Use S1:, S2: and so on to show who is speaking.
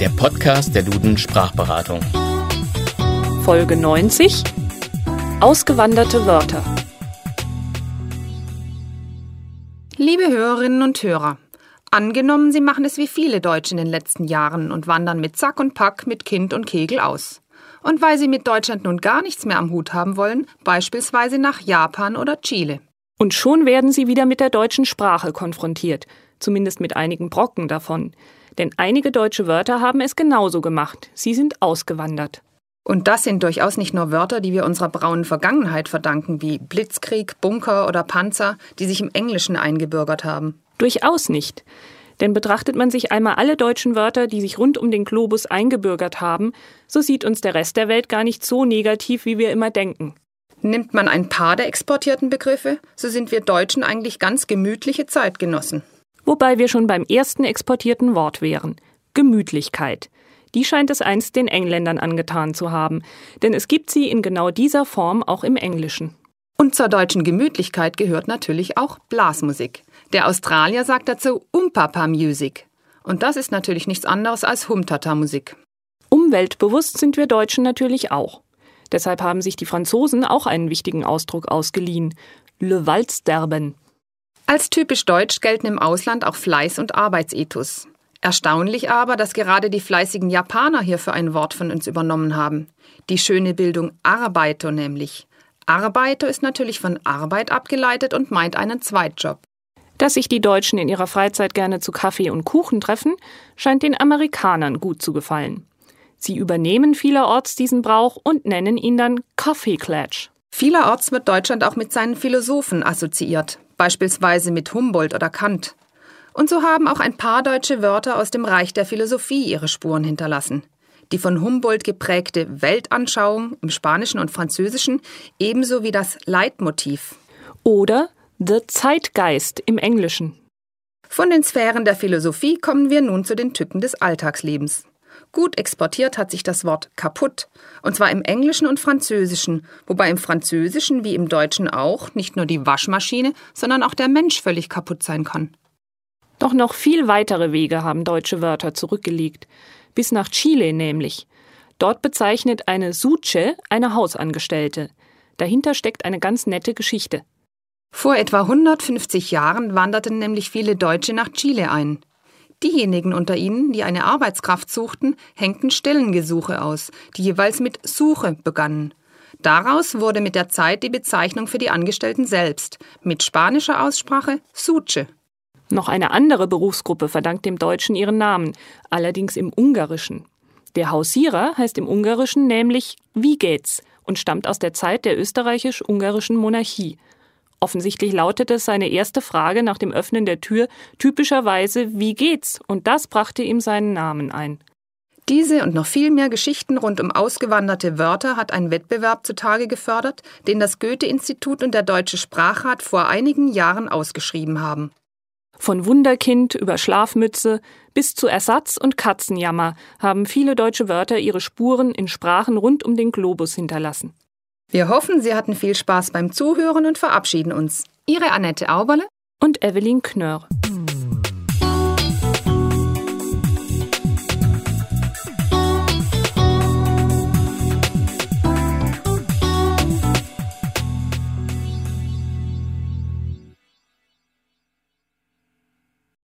S1: der Podcast der Duden Sprachberatung.
S2: Folge 90 Ausgewanderte Wörter.
S3: Liebe Hörerinnen und Hörer, angenommen, Sie machen es wie viele Deutsche in den letzten Jahren und wandern mit Sack und Pack mit Kind und Kegel aus. Und weil Sie mit Deutschland nun gar nichts mehr am Hut haben wollen, beispielsweise nach Japan oder Chile.
S2: Und schon werden Sie wieder mit der deutschen Sprache konfrontiert, zumindest mit einigen Brocken davon. Denn einige deutsche Wörter haben es genauso gemacht. Sie sind ausgewandert.
S3: Und das sind durchaus nicht nur Wörter, die wir unserer braunen Vergangenheit verdanken, wie Blitzkrieg, Bunker oder Panzer, die sich im Englischen eingebürgert haben.
S2: Durchaus nicht. Denn betrachtet man sich einmal alle deutschen Wörter, die sich rund um den Globus eingebürgert haben, so sieht uns der Rest der Welt gar nicht so negativ, wie wir immer denken.
S3: Nimmt man ein paar der exportierten Begriffe, so sind wir Deutschen eigentlich ganz gemütliche Zeitgenossen.
S2: Wobei wir schon beim ersten exportierten Wort wären. Gemütlichkeit. Die scheint es einst den Engländern angetan zu haben, denn es gibt sie in genau dieser Form auch im Englischen.
S3: Und zur deutschen Gemütlichkeit gehört natürlich auch Blasmusik. Der Australier sagt dazu Umpapa Music. Und das ist natürlich nichts anderes als Humtata-Musik.
S2: Umweltbewusst sind wir Deutschen natürlich auch. Deshalb haben sich die Franzosen auch einen wichtigen Ausdruck ausgeliehen. Le Walzderben.
S3: Als typisch deutsch gelten im Ausland auch Fleiß und Arbeitsethos. Erstaunlich aber, dass gerade die fleißigen Japaner hierfür ein Wort von uns übernommen haben. Die schöne Bildung Arbeiter nämlich. Arbeiter ist natürlich von Arbeit abgeleitet und meint einen Zweitjob.
S2: Dass sich die Deutschen in ihrer Freizeit gerne zu Kaffee und Kuchen treffen, scheint den Amerikanern gut zu gefallen. Sie übernehmen vielerorts diesen Brauch und nennen ihn dann Coffee Clatch.
S3: Vielerorts wird Deutschland auch mit seinen Philosophen assoziiert, beispielsweise mit Humboldt oder Kant. Und so haben auch ein paar deutsche Wörter aus dem Reich der Philosophie ihre Spuren hinterlassen. Die von Humboldt geprägte Weltanschauung im Spanischen und Französischen ebenso wie das Leitmotiv.
S2: Oder The Zeitgeist im Englischen.
S3: Von den Sphären der Philosophie kommen wir nun zu den Tücken des Alltagslebens. Gut exportiert hat sich das Wort kaputt, und zwar im Englischen und Französischen, wobei im Französischen wie im Deutschen auch nicht nur die Waschmaschine, sondern auch der Mensch völlig kaputt sein kann.
S2: Doch noch viel weitere Wege haben deutsche Wörter zurückgelegt, bis nach Chile nämlich. Dort bezeichnet eine Suche eine Hausangestellte. Dahinter steckt eine ganz nette Geschichte.
S3: Vor etwa 150 Jahren wanderten nämlich viele Deutsche nach Chile ein. Diejenigen unter ihnen, die eine Arbeitskraft suchten, hängten Stellengesuche aus, die jeweils mit Suche begannen. Daraus wurde mit der Zeit die Bezeichnung für die Angestellten selbst, mit spanischer Aussprache Suche.
S2: Noch eine andere Berufsgruppe verdankt dem Deutschen ihren Namen, allerdings im Ungarischen. Der Hausierer heißt im Ungarischen nämlich Wie geht's und stammt aus der Zeit der österreichisch-ungarischen Monarchie. Offensichtlich lautete seine erste Frage nach dem Öffnen der Tür typischerweise Wie geht's? und das brachte ihm seinen Namen ein.
S3: Diese und noch viel mehr Geschichten rund um ausgewanderte Wörter hat ein Wettbewerb zutage gefördert, den das Goethe-Institut und der Deutsche Sprachrat vor einigen Jahren ausgeschrieben haben.
S2: Von Wunderkind über Schlafmütze bis zu Ersatz und Katzenjammer haben viele deutsche Wörter ihre Spuren in Sprachen rund um den Globus hinterlassen.
S3: Wir hoffen, Sie hatten viel Spaß beim Zuhören und verabschieden uns. Ihre Annette Auberle
S2: und Evelyn Knörr.